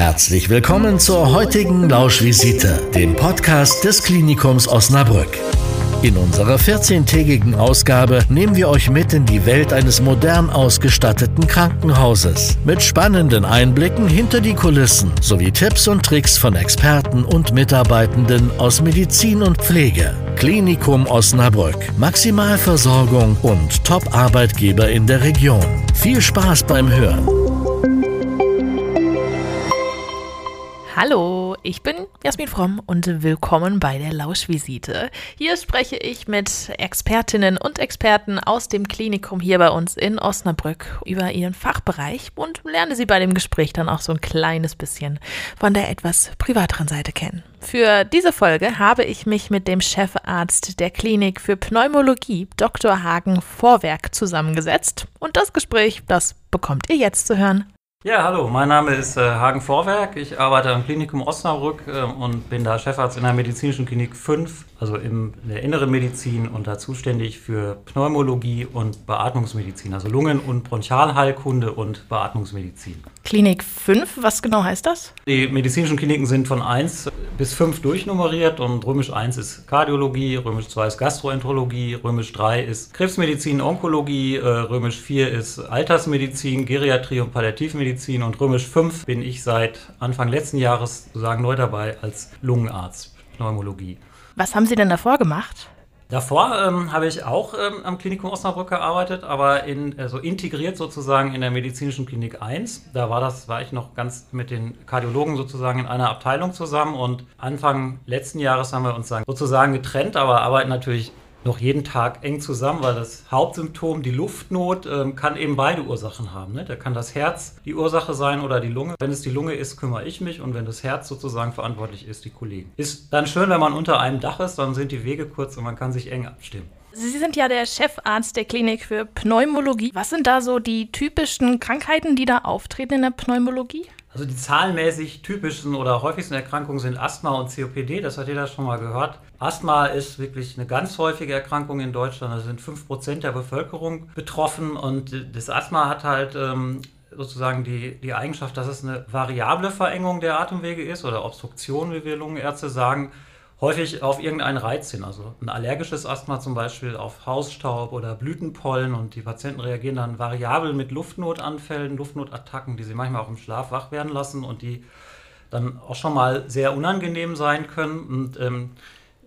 Herzlich willkommen zur heutigen Lauschvisite, dem Podcast des Klinikums Osnabrück. In unserer 14-tägigen Ausgabe nehmen wir euch mit in die Welt eines modern ausgestatteten Krankenhauses. Mit spannenden Einblicken hinter die Kulissen sowie Tipps und Tricks von Experten und Mitarbeitenden aus Medizin und Pflege. Klinikum Osnabrück. Maximalversorgung und Top-Arbeitgeber in der Region. Viel Spaß beim Hören. Hallo, ich bin Jasmin Fromm und willkommen bei der Lauschvisite. Hier spreche ich mit Expertinnen und Experten aus dem Klinikum hier bei uns in Osnabrück über ihren Fachbereich und lerne sie bei dem Gespräch dann auch so ein kleines bisschen von der etwas privateren Seite kennen. Für diese Folge habe ich mich mit dem Chefarzt der Klinik für Pneumologie, Dr. Hagen Vorwerk, zusammengesetzt und das Gespräch, das bekommt ihr jetzt zu hören. Ja, hallo, mein Name ist äh, Hagen Vorwerk. Ich arbeite am Klinikum Osnabrück äh, und bin da Chefarzt in der medizinischen Klinik 5 also in der inneren Medizin und da zuständig für Pneumologie und Beatmungsmedizin, also Lungen- und Bronchialheilkunde und Beatmungsmedizin. Klinik 5, was genau heißt das? Die medizinischen Kliniken sind von 1 bis 5 durchnummeriert und römisch 1 ist Kardiologie, römisch 2 ist Gastroenterologie, römisch 3 ist Krebsmedizin, Onkologie, äh, römisch 4 ist Altersmedizin, Geriatrie und Palliativmedizin und römisch 5 bin ich seit Anfang letzten Jahres sozusagen neu dabei als Lungenarzt, Pneumologie. Was haben Sie denn davor gemacht? Davor ähm, habe ich auch ähm, am Klinikum Osnabrück gearbeitet, aber in, also integriert sozusagen in der medizinischen Klinik 1. Da war das, war ich noch ganz mit den Kardiologen sozusagen in einer Abteilung zusammen und Anfang letzten Jahres haben wir uns sozusagen getrennt, aber arbeiten natürlich noch jeden Tag eng zusammen, weil das Hauptsymptom, die Luftnot, ähm, kann eben beide Ursachen haben. Ne? Da kann das Herz die Ursache sein oder die Lunge. Wenn es die Lunge ist, kümmere ich mich und wenn das Herz sozusagen verantwortlich ist, die Kollegen. Ist dann schön, wenn man unter einem Dach ist, dann sind die Wege kurz und man kann sich eng abstimmen. Sie sind ja der Chefarzt der Klinik für Pneumologie. Was sind da so die typischen Krankheiten, die da auftreten in der Pneumologie? Also die zahlenmäßig typischen oder häufigsten Erkrankungen sind Asthma und COPD, das hat jeder schon mal gehört. Asthma ist wirklich eine ganz häufige Erkrankung in Deutschland, da sind 5% der Bevölkerung betroffen und das Asthma hat halt ähm, sozusagen die, die Eigenschaft, dass es eine variable Verengung der Atemwege ist oder Obstruktion, wie wir Lungenärzte sagen häufig auf irgendeinen Reiz hin. Also ein allergisches Asthma zum Beispiel auf Hausstaub oder Blütenpollen und die Patienten reagieren dann variabel mit Luftnotanfällen, Luftnotattacken, die sie manchmal auch im Schlaf wach werden lassen und die dann auch schon mal sehr unangenehm sein können. Und ähm,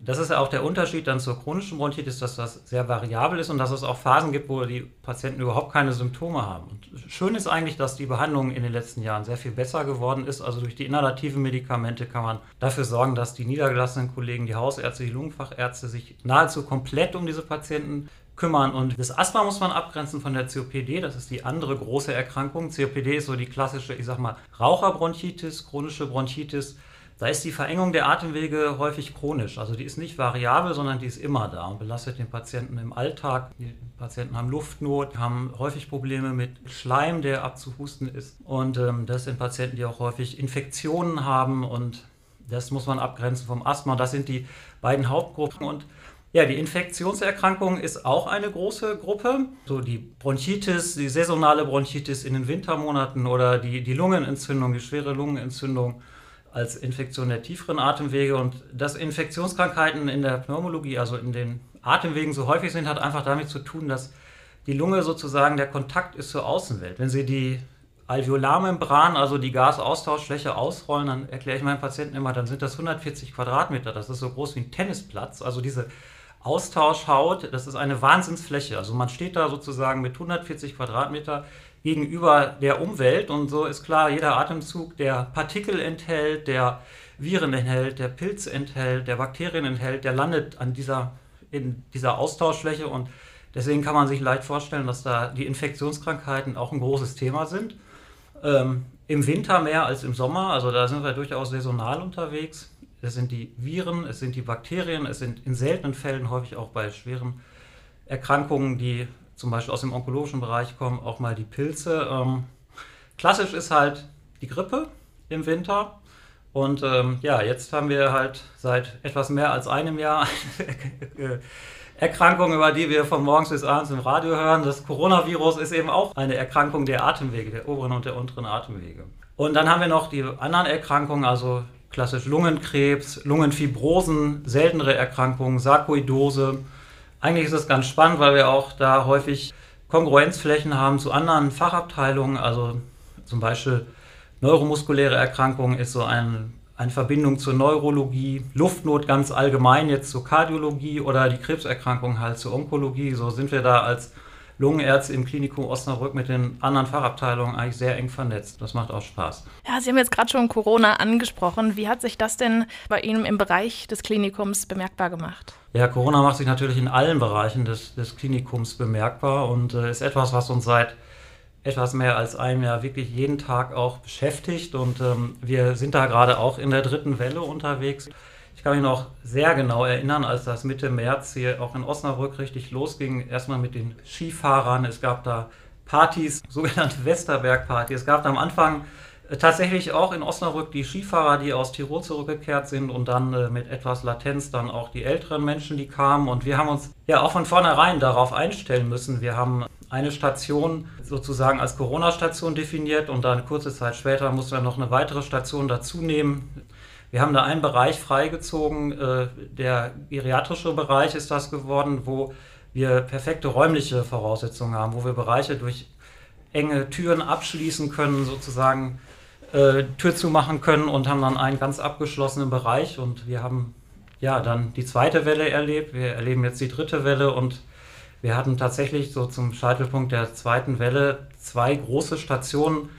das ist ja auch der Unterschied dann zur chronischen Bronchitis, dass das sehr variabel ist und dass es auch Phasen gibt, wo die Patienten überhaupt keine Symptome haben. Und schön ist eigentlich, dass die Behandlung in den letzten Jahren sehr viel besser geworden ist. Also durch die inhalativen Medikamente kann man dafür sorgen, dass die niedergelassenen Kollegen, die Hausärzte, die Lungenfachärzte sich nahezu komplett um diese Patienten kümmern. Und das Asthma muss man abgrenzen von der COPD. Das ist die andere große Erkrankung. COPD ist so die klassische, ich sag mal, Raucherbronchitis, chronische Bronchitis da ist die Verengung der Atemwege häufig chronisch. Also die ist nicht variabel, sondern die ist immer da und belastet den Patienten im Alltag. Die Patienten haben Luftnot, haben häufig Probleme mit Schleim, der abzuhusten ist. Und ähm, das sind Patienten, die auch häufig Infektionen haben und das muss man abgrenzen vom Asthma. Das sind die beiden Hauptgruppen und ja, die Infektionserkrankung ist auch eine große Gruppe. So die Bronchitis, die saisonale Bronchitis in den Wintermonaten oder die, die Lungenentzündung, die schwere Lungenentzündung als Infektion der tieferen Atemwege. Und dass Infektionskrankheiten in der Pneumologie, also in den Atemwegen so häufig sind, hat einfach damit zu tun, dass die Lunge sozusagen der Kontakt ist zur Außenwelt. Wenn Sie die Alveolarmembran, also die Gasaustauschfläche ausrollen, dann erkläre ich meinen Patienten immer, dann sind das 140 Quadratmeter. Das ist so groß wie ein Tennisplatz. Also diese Austauschhaut, das ist eine Wahnsinnsfläche. Also man steht da sozusagen mit 140 Quadratmeter gegenüber der Umwelt. Und so ist klar, jeder Atemzug, der Partikel enthält, der Viren enthält, der Pilze enthält, der Bakterien enthält, der landet an dieser, in dieser Austauschfläche. Und deswegen kann man sich leicht vorstellen, dass da die Infektionskrankheiten auch ein großes Thema sind. Ähm, Im Winter mehr als im Sommer, also da sind wir durchaus saisonal unterwegs. Es sind die Viren, es sind die Bakterien, es sind in seltenen Fällen häufig auch bei schweren Erkrankungen die zum Beispiel aus dem onkologischen Bereich kommen, auch mal die Pilze. Ähm, klassisch ist halt die Grippe im Winter. Und ähm, ja, jetzt haben wir halt seit etwas mehr als einem Jahr eine Erkrankung, über die wir von morgens bis abends im Radio hören. Das Coronavirus ist eben auch eine Erkrankung der Atemwege, der oberen und der unteren Atemwege. Und dann haben wir noch die anderen Erkrankungen, also klassisch Lungenkrebs, Lungenfibrosen, seltenere Erkrankungen, Sarkoidose. Eigentlich ist es ganz spannend, weil wir auch da häufig Kongruenzflächen haben zu anderen Fachabteilungen, also zum Beispiel neuromuskuläre Erkrankungen ist so ein, eine Verbindung zur Neurologie, Luftnot ganz allgemein jetzt zur Kardiologie oder die Krebserkrankung halt zur Onkologie. So sind wir da als Lungenärzte im Klinikum Osnabrück mit den anderen Fachabteilungen eigentlich sehr eng vernetzt. Das macht auch Spaß. Ja, Sie haben jetzt gerade schon Corona angesprochen. Wie hat sich das denn bei Ihnen im Bereich des Klinikums bemerkbar gemacht? Ja, Corona macht sich natürlich in allen Bereichen des, des Klinikums bemerkbar und äh, ist etwas, was uns seit etwas mehr als einem Jahr wirklich jeden Tag auch beschäftigt. Und ähm, wir sind da gerade auch in der dritten Welle unterwegs. Ich kann mich noch sehr genau erinnern, als das Mitte März hier auch in Osnabrück richtig losging. Erstmal mit den Skifahrern. Es gab da Partys, sogenannte Westerberg-Party. Es gab da am Anfang äh, tatsächlich auch in Osnabrück die Skifahrer, die aus Tirol zurückgekehrt sind und dann äh, mit etwas Latenz dann auch die älteren Menschen, die kamen. Und wir haben uns ja auch von vornherein darauf einstellen müssen. Wir haben eine Station sozusagen als Corona-Station definiert und dann kurze Zeit später mussten wir noch eine weitere Station dazu nehmen. Wir haben da einen Bereich freigezogen, äh, der geriatrische Bereich ist das geworden, wo wir perfekte räumliche Voraussetzungen haben, wo wir Bereiche durch enge Türen abschließen können, sozusagen äh, Tür zumachen können und haben dann einen ganz abgeschlossenen Bereich. Und wir haben ja dann die zweite Welle erlebt. Wir erleben jetzt die dritte Welle und wir hatten tatsächlich so zum Scheitelpunkt der zweiten Welle zwei große Stationen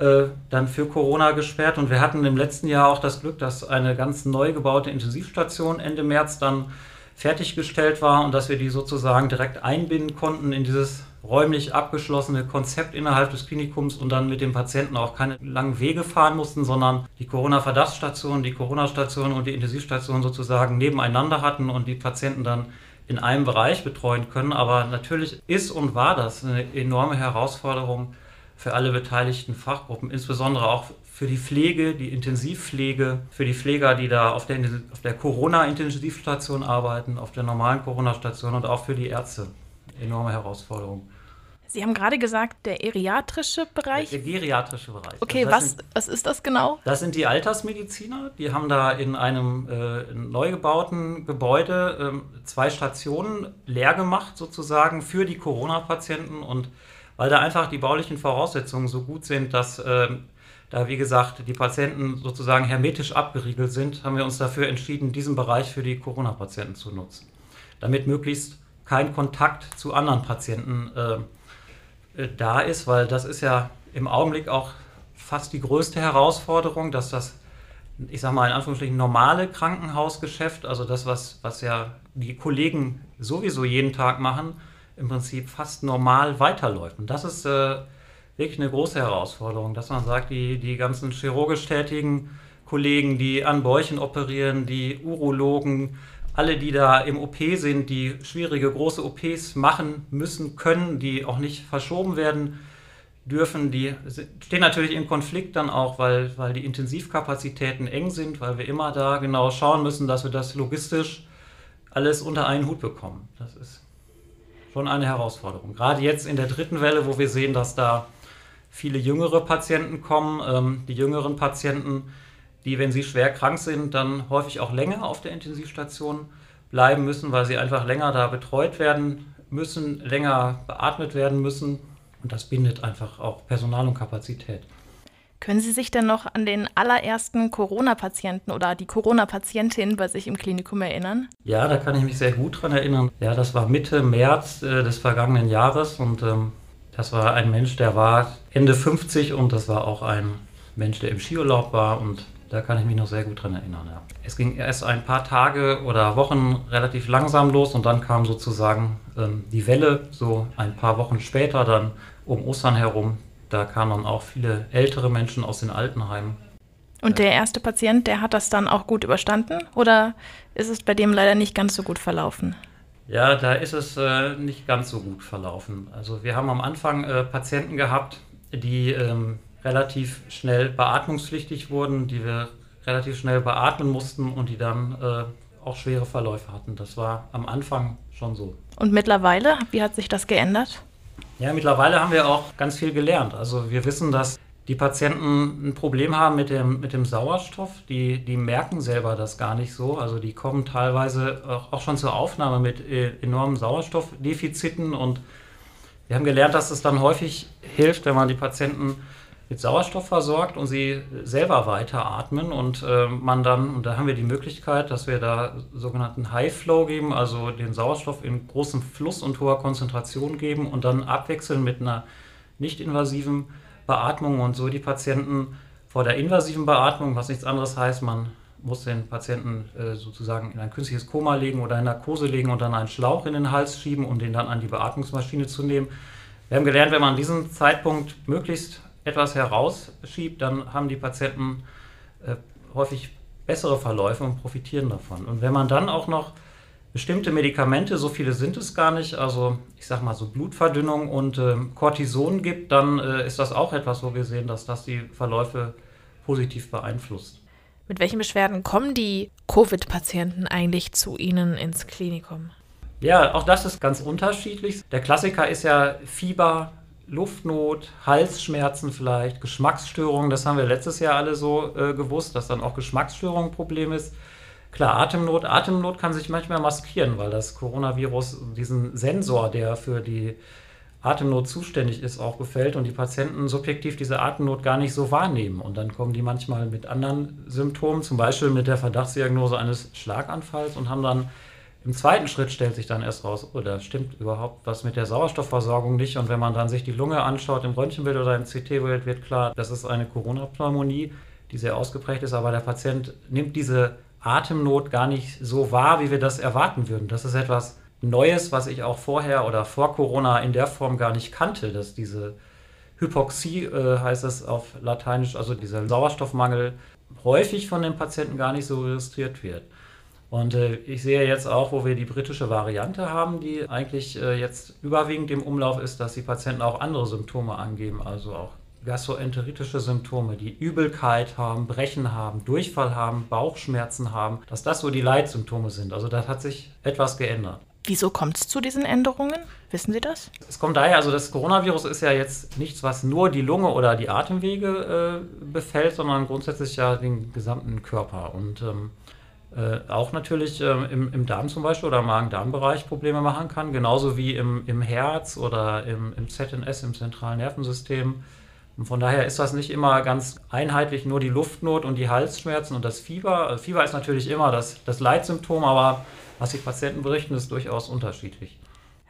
äh, dann für Corona gesperrt. Und wir hatten im letzten Jahr auch das Glück, dass eine ganz neu gebaute Intensivstation Ende März dann fertiggestellt war und dass wir die sozusagen direkt einbinden konnten in dieses räumlich abgeschlossene Konzept innerhalb des Klinikums und dann mit dem Patienten auch keine langen Wege fahren mussten, sondern die Corona-Verdachtsstation, die Corona-Station und die Intensivstation sozusagen nebeneinander hatten und die Patienten dann in einem Bereich betreuen können. Aber natürlich ist und war das eine enorme Herausforderung, für alle beteiligten Fachgruppen, insbesondere auch für die Pflege, die Intensivpflege, für die Pfleger, die da auf der, auf der Corona-Intensivstation arbeiten, auf der normalen Corona-Station und auch für die Ärzte. Enorme Herausforderung. Sie haben gerade gesagt, der geriatrische Bereich. Der, der geriatrische Bereich. Okay, also was, sind, was ist das genau? Das sind die Altersmediziner. Die haben da in einem äh, neu gebauten Gebäude äh, zwei Stationen leer gemacht, sozusagen, für die Corona-Patienten und weil da einfach die baulichen Voraussetzungen so gut sind, dass äh, da, wie gesagt, die Patienten sozusagen hermetisch abgeriegelt sind, haben wir uns dafür entschieden, diesen Bereich für die Corona-Patienten zu nutzen. Damit möglichst kein Kontakt zu anderen Patienten äh, äh, da ist, weil das ist ja im Augenblick auch fast die größte Herausforderung, dass das, ich sage mal in Anführungsstrichen, normale Krankenhausgeschäft, also das, was, was ja die Kollegen sowieso jeden Tag machen, im Prinzip fast normal weiterläuft. Und das ist äh, wirklich eine große Herausforderung, dass man sagt, die, die ganzen chirurgisch tätigen Kollegen, die an Bäuchen operieren, die Urologen, alle, die da im OP sind, die schwierige große OPs machen müssen, können, die auch nicht verschoben werden dürfen, die stehen natürlich im Konflikt dann auch, weil, weil die Intensivkapazitäten eng sind, weil wir immer da genau schauen müssen, dass wir das logistisch alles unter einen Hut bekommen. Das ist schon eine Herausforderung. Gerade jetzt in der dritten Welle, wo wir sehen, dass da viele jüngere Patienten kommen. Ähm, die jüngeren Patienten, die, wenn sie schwer krank sind, dann häufig auch länger auf der Intensivstation bleiben müssen, weil sie einfach länger da betreut werden müssen, länger beatmet werden müssen. Und das bindet einfach auch Personal und Kapazität. Können Sie sich denn noch an den allerersten Corona-Patienten oder die Corona-Patientin bei sich im Klinikum erinnern? Ja, da kann ich mich sehr gut dran erinnern. Ja, das war Mitte März äh, des vergangenen Jahres und ähm, das war ein Mensch, der war Ende 50 und das war auch ein Mensch, der im Skiurlaub war und da kann ich mich noch sehr gut dran erinnern. Ja. Es ging erst ein paar Tage oder Wochen relativ langsam los und dann kam sozusagen ähm, die Welle, so ein paar Wochen später, dann um Ostern herum, da kamen dann auch viele ältere Menschen aus den Altenheimen. Und der erste Patient, der hat das dann auch gut überstanden oder ist es bei dem leider nicht ganz so gut verlaufen? Ja, da ist es äh, nicht ganz so gut verlaufen. Also wir haben am Anfang äh, Patienten gehabt, die ähm, relativ schnell beatmungspflichtig wurden, die wir relativ schnell beatmen mussten und die dann äh, auch schwere Verläufe hatten. Das war am Anfang schon so. Und mittlerweile, wie hat sich das geändert? Ja, mittlerweile haben wir auch ganz viel gelernt. Also wir wissen, dass die Patienten ein Problem haben mit dem, mit dem Sauerstoff. Die, die merken selber das gar nicht so. Also die kommen teilweise auch schon zur Aufnahme mit äh, enormen Sauerstoffdefiziten. Und wir haben gelernt, dass es dann häufig hilft, wenn man die Patienten mit Sauerstoff versorgt und sie selber weiteratmen und äh, man dann, und da haben wir die Möglichkeit, dass wir da sogenannten High Flow geben, also den Sauerstoff in großem Fluss und hoher Konzentration geben und dann abwechseln mit einer nicht-invasiven Beatmung und so die Patienten vor der invasiven Beatmung, was nichts anderes heißt, man muss den Patienten äh, sozusagen in ein künstliches Koma legen oder in Narkose legen und dann einen Schlauch in den Hals schieben, um den dann an die Beatmungsmaschine zu nehmen. Wir haben gelernt, wenn man diesen Zeitpunkt möglichst etwas herausschiebt, dann haben die Patienten äh, häufig bessere Verläufe und profitieren davon. Und wenn man dann auch noch bestimmte Medikamente, so viele sind es gar nicht, also ich sage mal so Blutverdünnung und äh, Cortison gibt, dann äh, ist das auch etwas, wo wir sehen, dass das die Verläufe positiv beeinflusst. Mit welchen Beschwerden kommen die Covid-Patienten eigentlich zu Ihnen ins Klinikum? Ja, auch das ist ganz unterschiedlich. Der Klassiker ist ja Fieber, Luftnot, Halsschmerzen vielleicht, Geschmacksstörungen. Das haben wir letztes Jahr alle so äh, gewusst, dass dann auch Geschmacksstörungen ein Problem ist. Klar, Atemnot. Atemnot kann sich manchmal maskieren, weil das Coronavirus diesen Sensor, der für die Atemnot zuständig ist, auch befällt und die Patienten subjektiv diese Atemnot gar nicht so wahrnehmen. Und dann kommen die manchmal mit anderen Symptomen, zum Beispiel mit der Verdachtsdiagnose eines Schlaganfalls und haben dann im zweiten Schritt stellt sich dann erst raus, oder stimmt überhaupt was mit der Sauerstoffversorgung nicht. Und wenn man dann sich die Lunge anschaut im Röntgenbild oder im CT-Bild, wird klar, das ist eine Corona-Pneumonie, die sehr ausgeprägt ist. Aber der Patient nimmt diese Atemnot gar nicht so wahr, wie wir das erwarten würden. Das ist etwas Neues, was ich auch vorher oder vor Corona in der Form gar nicht kannte, dass diese Hypoxie, äh, heißt es auf Lateinisch, also dieser Sauerstoffmangel, häufig von den Patienten gar nicht so registriert wird. Und äh, ich sehe jetzt auch, wo wir die britische Variante haben, die eigentlich äh, jetzt überwiegend im Umlauf ist, dass die Patienten auch andere Symptome angeben, also auch gastroenteritische Symptome, die Übelkeit haben, Brechen haben, Durchfall haben, Bauchschmerzen haben, dass das so die Leitsymptome sind. Also da hat sich etwas geändert. Wieso kommt es zu diesen Änderungen? Wissen Sie das? Es kommt daher, also das Coronavirus ist ja jetzt nichts, was nur die Lunge oder die Atemwege äh, befällt, sondern grundsätzlich ja den gesamten Körper. Und ähm, äh, auch natürlich ähm, im, im, Darm zum Beispiel oder im Magen-Darm-Bereich Probleme machen kann, genauso wie im, im Herz oder im, im ZNS, im zentralen Nervensystem. Und von daher ist das nicht immer ganz einheitlich, nur die Luftnot und die Halsschmerzen und das Fieber. Also Fieber ist natürlich immer das, das Leitsymptom, aber was die Patienten berichten, ist durchaus unterschiedlich.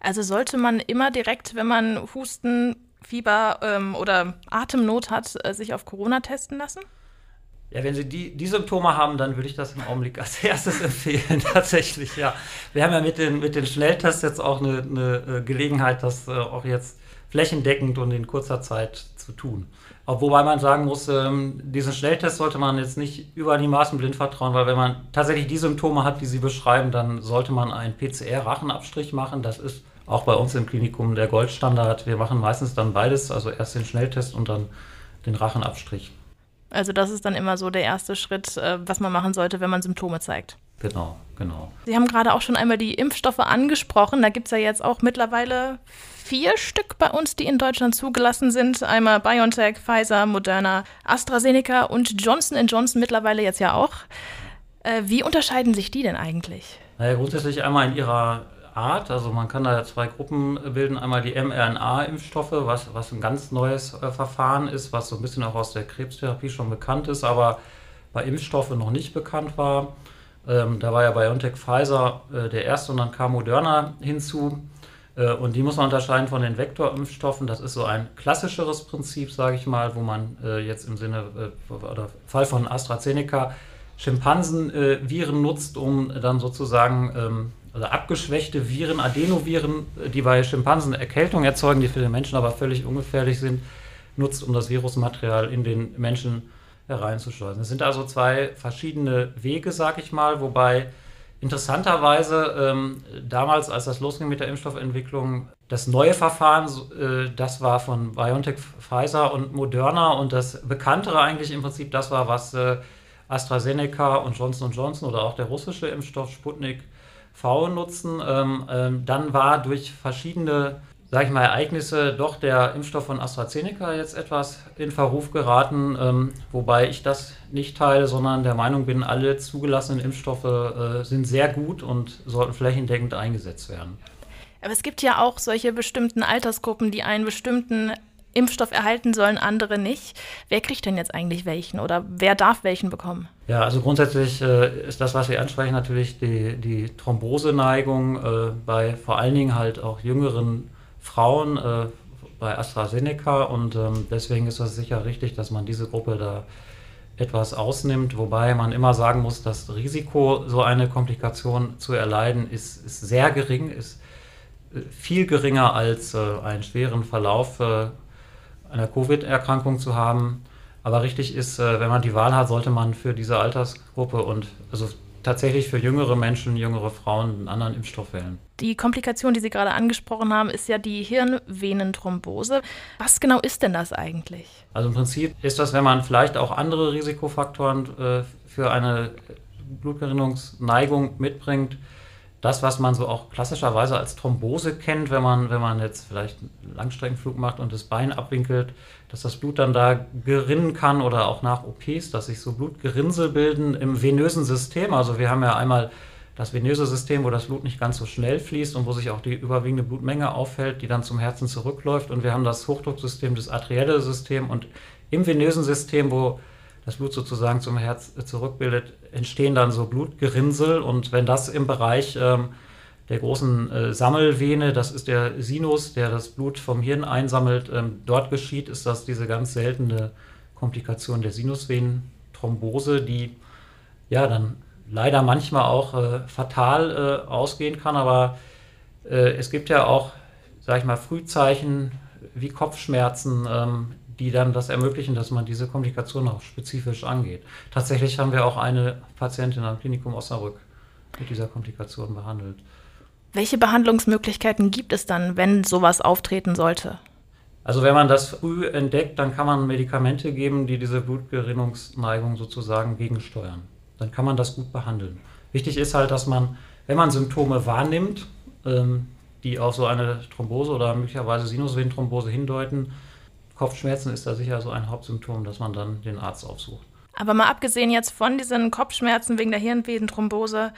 Also sollte man immer direkt, wenn man Husten, Fieber ähm, oder Atemnot hat, äh, sich auf Corona testen lassen? Ja, wenn Sie die, die Symptome haben, dann würde ich das im Augenblick als erstes empfehlen, tatsächlich, ja. Wir haben ja mit den, mit den Schnelltests jetzt auch eine, eine äh, Gelegenheit, das äh, auch jetzt flächendeckend und in kurzer Zeit zu tun. Wobei man sagen muss, ähm, diesen Schnelltest sollte man jetzt nicht über die Maßen blind vertrauen, weil wenn man tatsächlich die Symptome hat, die Sie beschreiben, dann sollte man einen PCR-Rachenabstrich machen. Das ist auch bei uns im Klinikum der Goldstandard. Wir machen meistens dann beides, also erst den Schnelltest und dann den Rachenabstrich. Also das ist dann immer so der erste Schritt, äh, was man machen sollte, wenn man Symptome zeigt. Genau, genau. Sie haben gerade auch schon einmal die Impfstoffe angesprochen. Da gibt es ja jetzt auch mittlerweile vier Stück bei uns, die in Deutschland zugelassen sind. Einmal BioNTech, Pfizer, Moderna, AstraZeneca und Johnson Johnson mittlerweile jetzt ja auch. Äh, wie unterscheiden sich die denn eigentlich? Naja, grundsätzlich einmal in ihrer Art. Also man kann da zwei Gruppen bilden. Einmal die mRNA-Impfstoffe, was, was ein ganz neues äh, Verfahren ist, was so ein bisschen auch aus der Krebstherapie schon bekannt ist, aber bei Impfstoffen noch nicht bekannt war. Ähm, da war ja BioNTech Pfizer äh, der erste und dann kam Moderna hinzu. Äh, und die muss man unterscheiden von den Vektorimpfstoffen. Das ist so ein klassischeres Prinzip, sage ich mal, wo man äh, jetzt im Sinne äh, oder Fall von AstraZeneca Schimpansenviren äh, nutzt, um dann sozusagen ähm, also abgeschwächte Viren, Adenoviren, die bei Schimpansen Erkältung erzeugen, die für den Menschen aber völlig ungefährlich sind, nutzt, um das Virusmaterial in den Menschen hereinzuschleusen. Es sind also zwei verschiedene Wege, sag ich mal, wobei interessanterweise ähm, damals, als das losging mit der Impfstoffentwicklung, das neue Verfahren, äh, das war von BioNTech, Pfizer und Moderna und das bekanntere eigentlich im Prinzip das war, was äh, AstraZeneca und Johnson Johnson oder auch der russische Impfstoff Sputnik V nutzen. Ähm, ähm, dann war durch verschiedene sage ich mal, Ereignisse doch der Impfstoff von AstraZeneca jetzt etwas in Verruf geraten, ähm, wobei ich das nicht teile, sondern der Meinung bin, alle zugelassenen Impfstoffe äh, sind sehr gut und sollten flächendeckend eingesetzt werden. Aber es gibt ja auch solche bestimmten Altersgruppen, die einen bestimmten Impfstoff erhalten sollen, andere nicht. Wer kriegt denn jetzt eigentlich welchen oder wer darf welchen bekommen? Ja, also grundsätzlich äh, ist das, was Sie ansprechen, natürlich die, die Thromboseneigung äh, bei vor allen Dingen halt auch jüngeren Frauen äh, bei AstraZeneca und ähm, deswegen ist es sicher richtig, dass man diese Gruppe da etwas ausnimmt, wobei man immer sagen muss, das Risiko, so eine Komplikation zu erleiden, ist, ist sehr gering, ist äh, viel geringer als äh, einen schweren Verlauf einer Covid-Erkrankung zu haben. Aber richtig ist, äh, wenn man die Wahl hat, sollte man für diese Altersgruppe und also tatsächlich für jüngere Menschen, jüngere Frauen einen anderen Impfstoff wählen. Die Komplikation, die Sie gerade angesprochen haben, ist ja die Hirnvenenthrombose. Was genau ist denn das eigentlich? Also im Prinzip ist das, wenn man vielleicht auch andere Risikofaktoren äh, für eine Blutgerinnungsneigung mitbringt, das, was man so auch klassischerweise als Thrombose kennt, wenn man, wenn man jetzt vielleicht einen Langstreckenflug macht und das Bein abwinkelt, dass das Blut dann da gerinnen kann oder auch nach OPs, dass sich so Blutgerinnsel bilden im venösen System. Also wir haben ja einmal das venöse System, wo das Blut nicht ganz so schnell fließt und wo sich auch die überwiegende Blutmenge auffällt, die dann zum Herzen zurückläuft. Und wir haben das Hochdrucksystem, das arterielle System und im venösen System, wo das Blut sozusagen zum Herz zurückbildet, entstehen dann so Blutgerinnsel. Und wenn das im Bereich ähm, der großen äh, Sammelvene, das ist der Sinus, der das Blut vom Hirn einsammelt, ähm, dort geschieht, ist das diese ganz seltene Komplikation der Sinusvenenthrombose, die ja dann leider manchmal auch äh, fatal äh, ausgehen kann. Aber äh, es gibt ja auch, sag ich mal, Frühzeichen wie Kopfschmerzen, ähm, die dann das ermöglichen, dass man diese Komplikation auch spezifisch angeht. Tatsächlich haben wir auch eine Patientin am Klinikum Osnabrück mit dieser Komplikation behandelt. Welche Behandlungsmöglichkeiten gibt es dann, wenn sowas auftreten sollte? Also wenn man das früh entdeckt, dann kann man Medikamente geben, die diese Blutgerinnungsneigung sozusagen gegensteuern. Dann kann man das gut behandeln. Wichtig ist halt, dass man, wenn man Symptome wahrnimmt, ähm, die auf so eine Thrombose oder möglicherweise Sinusvenenthrombose hindeuten, Kopfschmerzen ist da sicher so ein Hauptsymptom, dass man dann den Arzt aufsucht. Aber mal abgesehen jetzt von diesen Kopfschmerzen wegen der Hirnvenenthrombose,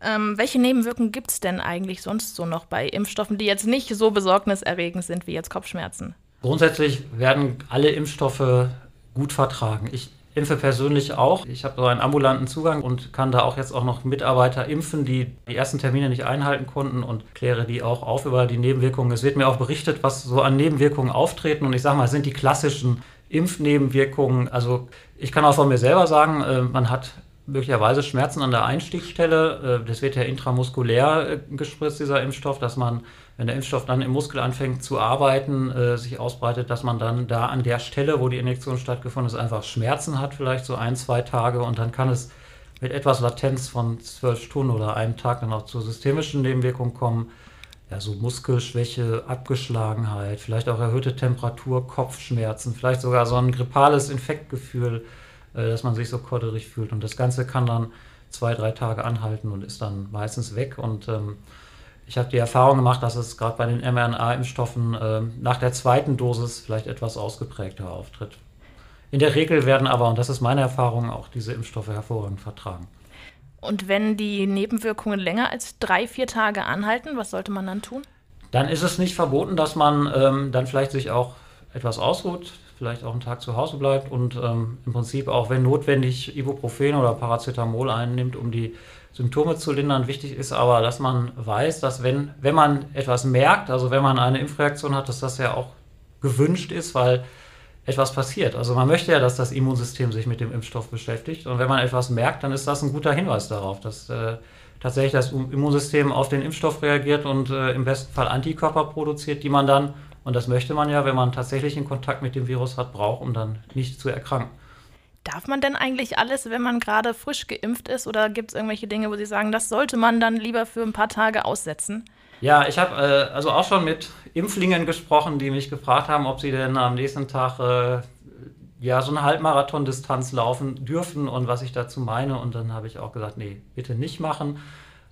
ähm, welche Nebenwirkungen gibt es denn eigentlich sonst so noch bei Impfstoffen, die jetzt nicht so besorgniserregend sind wie jetzt Kopfschmerzen? Grundsätzlich werden alle Impfstoffe gut vertragen. Ich impfe persönlich auch. Ich habe so einen ambulanten Zugang und kann da auch jetzt auch noch Mitarbeiter impfen, die die ersten Termine nicht einhalten konnten und kläre die auch auf über die Nebenwirkungen. Es wird mir auch berichtet, was so an Nebenwirkungen auftreten und ich sage mal, es sind die klassischen Impfnebenwirkungen. Also ich kann auch von mir selber sagen, äh, man hat möglicherweise Schmerzen an der Einstiegstelle. Äh, das wird ja intramuskulär äh, gespritzt, dieser Impfstoff, dass man wenn der Impfstoff dann im Muskel anfängt zu arbeiten, äh, sich ausbreitet, dass man dann da an der Stelle, wo die Injektion stattgefunden ist, einfach Schmerzen hat, vielleicht so ein, zwei Tage und dann kann es mit etwas Latenz von zwölf Stunden oder einem Tag dann auch zu systemischen Nebenwirkungen kommen. Ja, so Muskelschwäche, Abgeschlagenheit, vielleicht auch erhöhte Temperatur, Kopfschmerzen, vielleicht sogar so ein grippales Infektgefühl, dass man sich so kodderig fühlt. Und das Ganze kann dann zwei, drei Tage anhalten und ist dann meistens weg. Und ähm, ich habe die Erfahrung gemacht, dass es gerade bei den mRNA-Impfstoffen äh, nach der zweiten Dosis vielleicht etwas ausgeprägter auftritt. In der Regel werden aber, und das ist meine Erfahrung, auch diese Impfstoffe hervorragend vertragen. Und wenn die Nebenwirkungen länger als drei, vier Tage anhalten, was sollte man dann tun? Dann ist es nicht verboten, dass man ähm, dann vielleicht sich auch etwas ausruht, vielleicht auch einen Tag zu Hause bleibt und ähm, im Prinzip auch, wenn notwendig, Ibuprofen oder Paracetamol einnimmt, um die Symptome zu lindern. Wichtig ist aber, dass man weiß, dass wenn, wenn man etwas merkt, also wenn man eine Impfreaktion hat, dass das ja auch gewünscht ist, weil etwas passiert. Also man möchte ja, dass das Immunsystem sich mit dem Impfstoff beschäftigt. Und wenn man etwas merkt, dann ist das ein guter Hinweis darauf, dass äh, tatsächlich das Immunsystem auf den Impfstoff reagiert und äh, im besten Fall Antikörper produziert, die man dann, und das möchte man ja, wenn man tatsächlich in Kontakt mit dem Virus hat, braucht, um dann nicht zu erkranken. Darf man denn eigentlich alles, wenn man gerade frisch geimpft ist? Oder gibt es irgendwelche Dinge, wo Sie sagen, das sollte man dann lieber für ein paar Tage aussetzen? Ja, ich habe äh, also auch schon mit Impflingen gesprochen, die mich gefragt haben, ob sie denn am nächsten Tag äh, ja so eine Halbmarathon-Distanz laufen dürfen und was ich dazu meine. Und dann habe ich auch gesagt, nee, bitte nicht machen,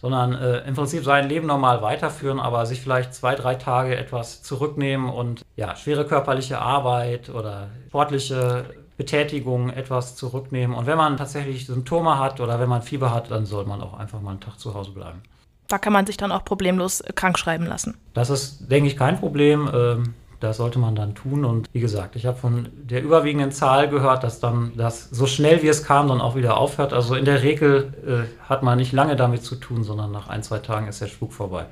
sondern äh, im Prinzip sein Leben normal weiterführen, aber sich vielleicht zwei, drei Tage etwas zurücknehmen und ja, schwere körperliche Arbeit oder sportliche Betätigung etwas zurücknehmen. Und wenn man tatsächlich Symptome hat oder wenn man Fieber hat, dann soll man auch einfach mal einen Tag zu Hause bleiben. Da kann man sich dann auch problemlos äh, krank schreiben lassen. Das ist, denke ich, kein Problem. Ähm, das sollte man dann tun. Und wie gesagt, ich habe von der überwiegenden Zahl gehört, dass dann das so schnell wie es kam, dann auch wieder aufhört. Also in der Regel äh, hat man nicht lange damit zu tun, sondern nach ein, zwei Tagen ist der Spuk vorbei.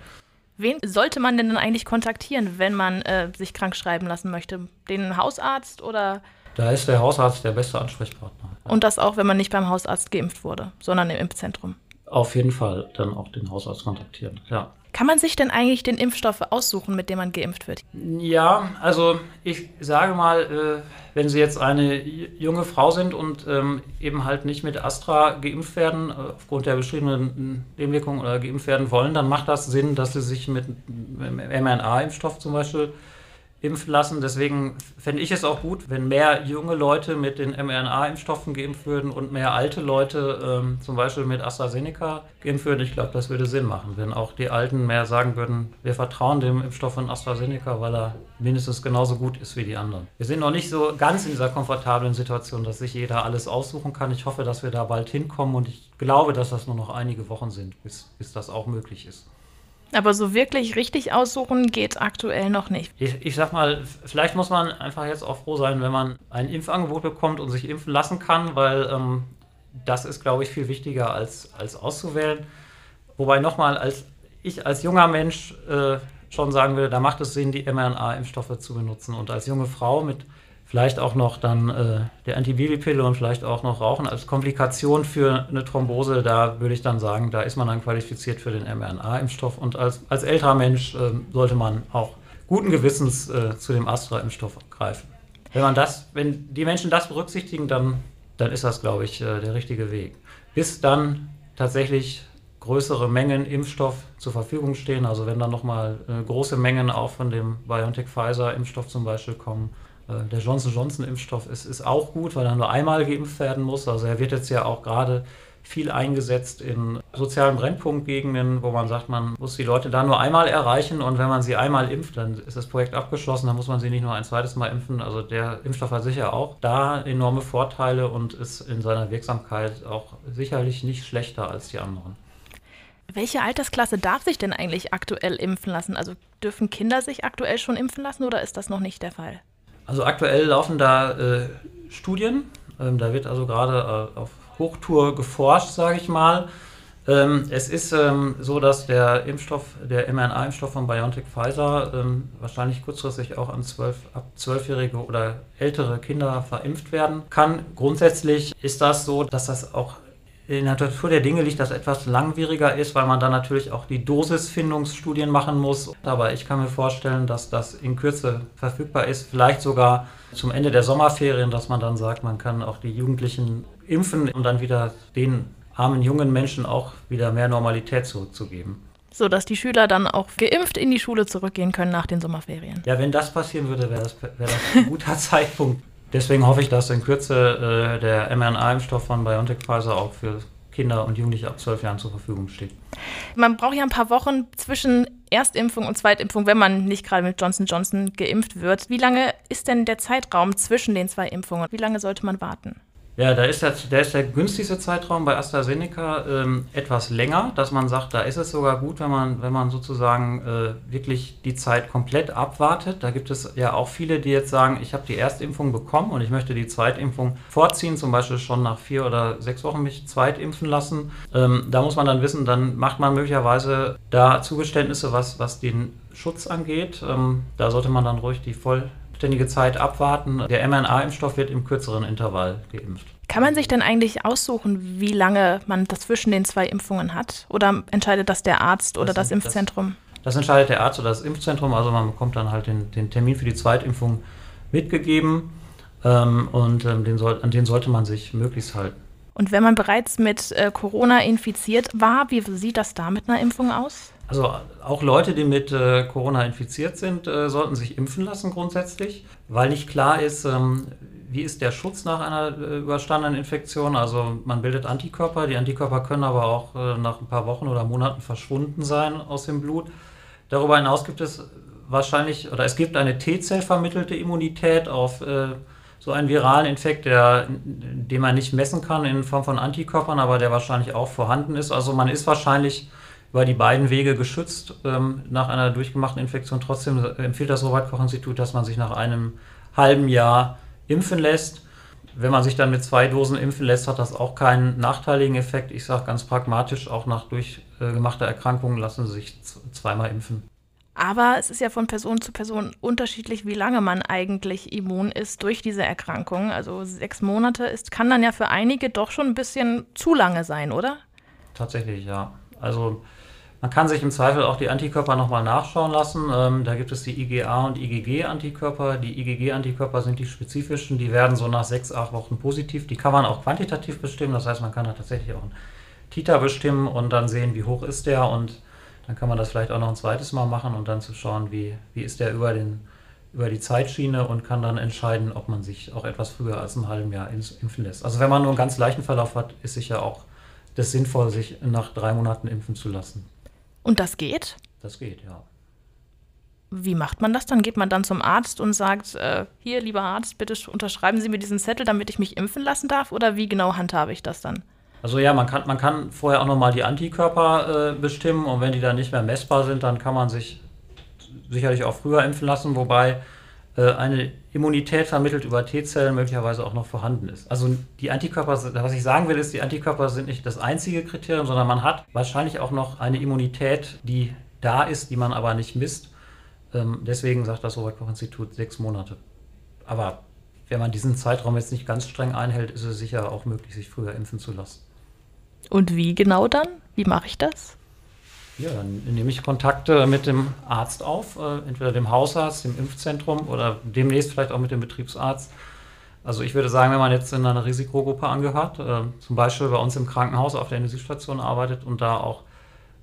Wen sollte man denn dann eigentlich kontaktieren, wenn man äh, sich krank schreiben lassen möchte? Den Hausarzt oder? Da ist der Hausarzt der beste Ansprechpartner. Und das auch, wenn man nicht beim Hausarzt geimpft wurde, sondern im Impfzentrum. Auf jeden Fall dann auch den Hausarzt kontaktieren, ja. Kann man sich denn eigentlich den Impfstoff aussuchen, mit dem man geimpft wird? Ja, also ich sage mal, äh, wenn Sie jetzt eine junge Frau sind und ähm, eben halt nicht mit Astra geimpft werden, äh, aufgrund der beschriebenen Nebenwirkungen oder geimpft werden wollen, dann macht das Sinn, dass Sie sich mit mRNA-Impfstoff zum Beispiel impfen lassen. Deswegen fände ich es auch gut, wenn mehr junge Leute mit den mRNA-Impfstoffen geimpft würden und mehr alte Leute ähm, zum Beispiel mit AstraZeneca geimpft würden. Ich glaube, das würde Sinn machen, wenn auch die Alten mehr sagen würden, wir vertrauen dem Impfstoff von AstraZeneca, weil er mindestens genauso gut ist wie die anderen. Wir sind noch nicht so ganz in dieser komfortablen Situation, dass sich jeder alles aussuchen kann. Ich hoffe, dass wir da bald hinkommen und ich glaube, dass das nur noch einige Wochen sind, bis, bis das auch möglich ist. Aber so wirklich richtig aussuchen geht aktuell noch nicht. Ich, ich sag mal, vielleicht muss man einfach jetzt auch froh sein, wenn man ein Impfangebot bekommt und sich impfen lassen kann, weil ähm, das ist, glaube ich, viel wichtiger als, als auszuwählen. Wobei nochmal, als ich als junger Mensch äh, schon sagen würde, da macht es Sinn, die mRNA-Impfstoffe zu benutzen. Und als junge Frau mit vielleicht auch noch dann äh, der Antibabypille und vielleicht auch noch Rauchen als Komplikation für eine Thrombose, da würde ich dann sagen, da ist man dann qualifiziert für den mRNA-Impfstoff. Und als, als älterer Mensch äh, sollte man auch guten Gewissens äh, zu dem Astra-Impfstoff greifen. Wenn man das, wenn die Menschen das berücksichtigen, dann, dann ist das, glaube ich, äh, der richtige Weg. Bis dann tatsächlich größere Mengen Impfstoff zur Verfügung stehen, also wenn dann nochmal äh, große Mengen auch von dem BioNTech-Pfizer-Impfstoff zum Beispiel kommen, der Johnson Johnson-Impfstoff ist, ist auch gut, weil er nur einmal geimpft werden muss. Also er wird jetzt ja auch gerade viel eingesetzt in sozialen Brennpunktgegenden, wo man sagt, man muss die Leute da nur einmal erreichen und wenn man sie einmal impft, dann ist das Projekt abgeschlossen, dann muss man sie nicht nur ein zweites Mal impfen. Also der Impfstoff hat sicher auch da enorme Vorteile und ist in seiner Wirksamkeit auch sicherlich nicht schlechter als die anderen. Welche Altersklasse darf sich denn eigentlich aktuell impfen lassen? Also dürfen Kinder sich aktuell schon impfen lassen oder ist das noch nicht der Fall? Also aktuell laufen da äh, Studien. Ähm, da wird also gerade äh, auf Hochtour geforscht, sage ich mal. Ähm, es ist ähm, so, dass der Impfstoff, der mRNA-Impfstoff von BioNTech Pfizer ähm, wahrscheinlich kurzfristig auch an 12, ab zwölfjährige oder ältere Kinder verimpft werden kann. Grundsätzlich ist das so, dass das auch in der Natur der Dinge liegt, dass etwas langwieriger ist, weil man dann natürlich auch die Dosisfindungsstudien machen muss. Aber ich kann mir vorstellen, dass das in Kürze verfügbar ist, vielleicht sogar zum Ende der Sommerferien, dass man dann sagt, man kann auch die Jugendlichen impfen, um dann wieder den armen jungen Menschen auch wieder mehr Normalität zurückzugeben. So dass die Schüler dann auch geimpft in die Schule zurückgehen können nach den Sommerferien. Ja, wenn das passieren würde, wäre das, wär das ein guter Zeitpunkt. Deswegen hoffe ich, dass in Kürze äh, der mRNA-Impfstoff von BioNTech Pfizer auch für Kinder und Jugendliche ab 12 Jahren zur Verfügung steht. Man braucht ja ein paar Wochen zwischen Erstimpfung und Zweitimpfung, wenn man nicht gerade mit Johnson Johnson geimpft wird. Wie lange ist denn der Zeitraum zwischen den zwei Impfungen? Wie lange sollte man warten? Ja, da ist der, der, ist der günstigste Zeitraum bei AstraZeneca ähm, etwas länger, dass man sagt, da ist es sogar gut, wenn man, wenn man sozusagen äh, wirklich die Zeit komplett abwartet. Da gibt es ja auch viele, die jetzt sagen, ich habe die Erstimpfung bekommen und ich möchte die Zweitimpfung vorziehen, zum Beispiel schon nach vier oder sechs Wochen mich zweitimpfen lassen. Ähm, da muss man dann wissen, dann macht man möglicherweise da Zugeständnisse, was, was den Schutz angeht. Ähm, da sollte man dann ruhig die voll ständige Zeit abwarten. Der mRNA-Impfstoff wird im kürzeren Intervall geimpft. Kann man sich denn eigentlich aussuchen, wie lange man das zwischen den zwei Impfungen hat? Oder entscheidet das der Arzt oder das, das Impfzentrum? Das, das, entscheidet der Arzt oder das Impfzentrum. Also man bekommt dann halt den, den Termin für die Zweitimpfung mitgegeben ähm, und ähm, den soll, an den sollte man sich möglichst halten. Und wenn man bereits mit äh, Corona infiziert war, wie sieht das da mit einer Impfung aus? Also auch Leute, die mit äh, Corona infiziert sind, äh, sollten sich impfen lassen grundsätzlich, weil nicht klar ist, ähm, wie ist der Schutz nach einer äh, überstandenen Infektion? Also man bildet Antikörper, die Antikörper können aber auch äh, nach ein paar Wochen oder Monaten verschwunden sein aus dem Blut. Darüber hinaus gibt es wahrscheinlich, oder es gibt eine T-Zell vermittelte Immunität auf äh, so einen viralen Infekt, der, den man nicht messen kann in Form von Antikörpern, aber der wahrscheinlich auch vorhanden ist. Also man ist wahrscheinlich über die beiden Wege geschützt ähm, nach einer durchgemachten Infektion. Trotzdem empfiehlt das Robert-Koch-Institut, dass man sich nach einem halben Jahr impfen lässt. Wenn man sich dann mit zwei Dosen impfen lässt, hat das auch keinen nachteiligen Effekt. Ich sage ganz pragmatisch, auch nach durchgemachter Erkrankung lassen Sie sich zweimal impfen. Aber es ist ja von Person zu Person unterschiedlich, wie lange man eigentlich immun ist durch diese Erkrankung. Also sechs Monate ist, kann dann ja für einige doch schon ein bisschen zu lange sein, oder? Tatsächlich, ja. Also man kann sich im Zweifel auch die Antikörper nochmal nachschauen lassen. Ähm, da gibt es die IgA und IgG-Antikörper. Die IgG-Antikörper sind die spezifischen, die werden so nach sechs, acht Wochen positiv. Die kann man auch quantitativ bestimmen, das heißt, man kann da tatsächlich auch einen Titer bestimmen und dann sehen, wie hoch ist der und dann kann man das vielleicht auch noch ein zweites Mal machen und dann zu schauen, wie, wie ist der über, den, über die Zeitschiene und kann dann entscheiden, ob man sich auch etwas früher als im halben Jahr impfen lässt. Also wenn man nur einen ganz leichten Verlauf hat, ist sicher auch das sinnvoll, sich nach drei Monaten impfen zu lassen. Und das geht? Das geht, ja. Wie macht man das dann? Geht man dann zum Arzt und sagt, äh, hier, lieber Arzt, bitte unterschreiben Sie mir diesen Zettel, damit ich mich impfen lassen darf? Oder wie genau handhabe ich das dann? Also ja, man kann, man kann vorher auch nochmal die Antikörper äh, bestimmen und wenn die dann nicht mehr messbar sind, dann kann man sich sicherlich auch früher impfen lassen, wobei eine Immunität vermittelt über T-Zellen möglicherweise auch noch vorhanden ist. Also die Antikörper, was ich sagen will, ist, die Antikörper sind nicht das einzige Kriterium, sondern man hat wahrscheinlich auch noch eine Immunität, die da ist, die man aber nicht misst. Ähm, deswegen sagt das Robert-Koch-Institut sechs Monate. Aber wenn man diesen Zeitraum jetzt nicht ganz streng einhält, ist es sicher auch möglich, sich früher impfen zu lassen. Und wie genau dann? Wie mache ich das? Ja, dann nehme ich Kontakte mit dem Arzt auf, äh, entweder dem Hausarzt, dem Impfzentrum oder demnächst vielleicht auch mit dem Betriebsarzt. Also ich würde sagen, wenn man jetzt in einer Risikogruppe angehört, äh, zum Beispiel bei uns im Krankenhaus auf der Intensivstation arbeitet und da auch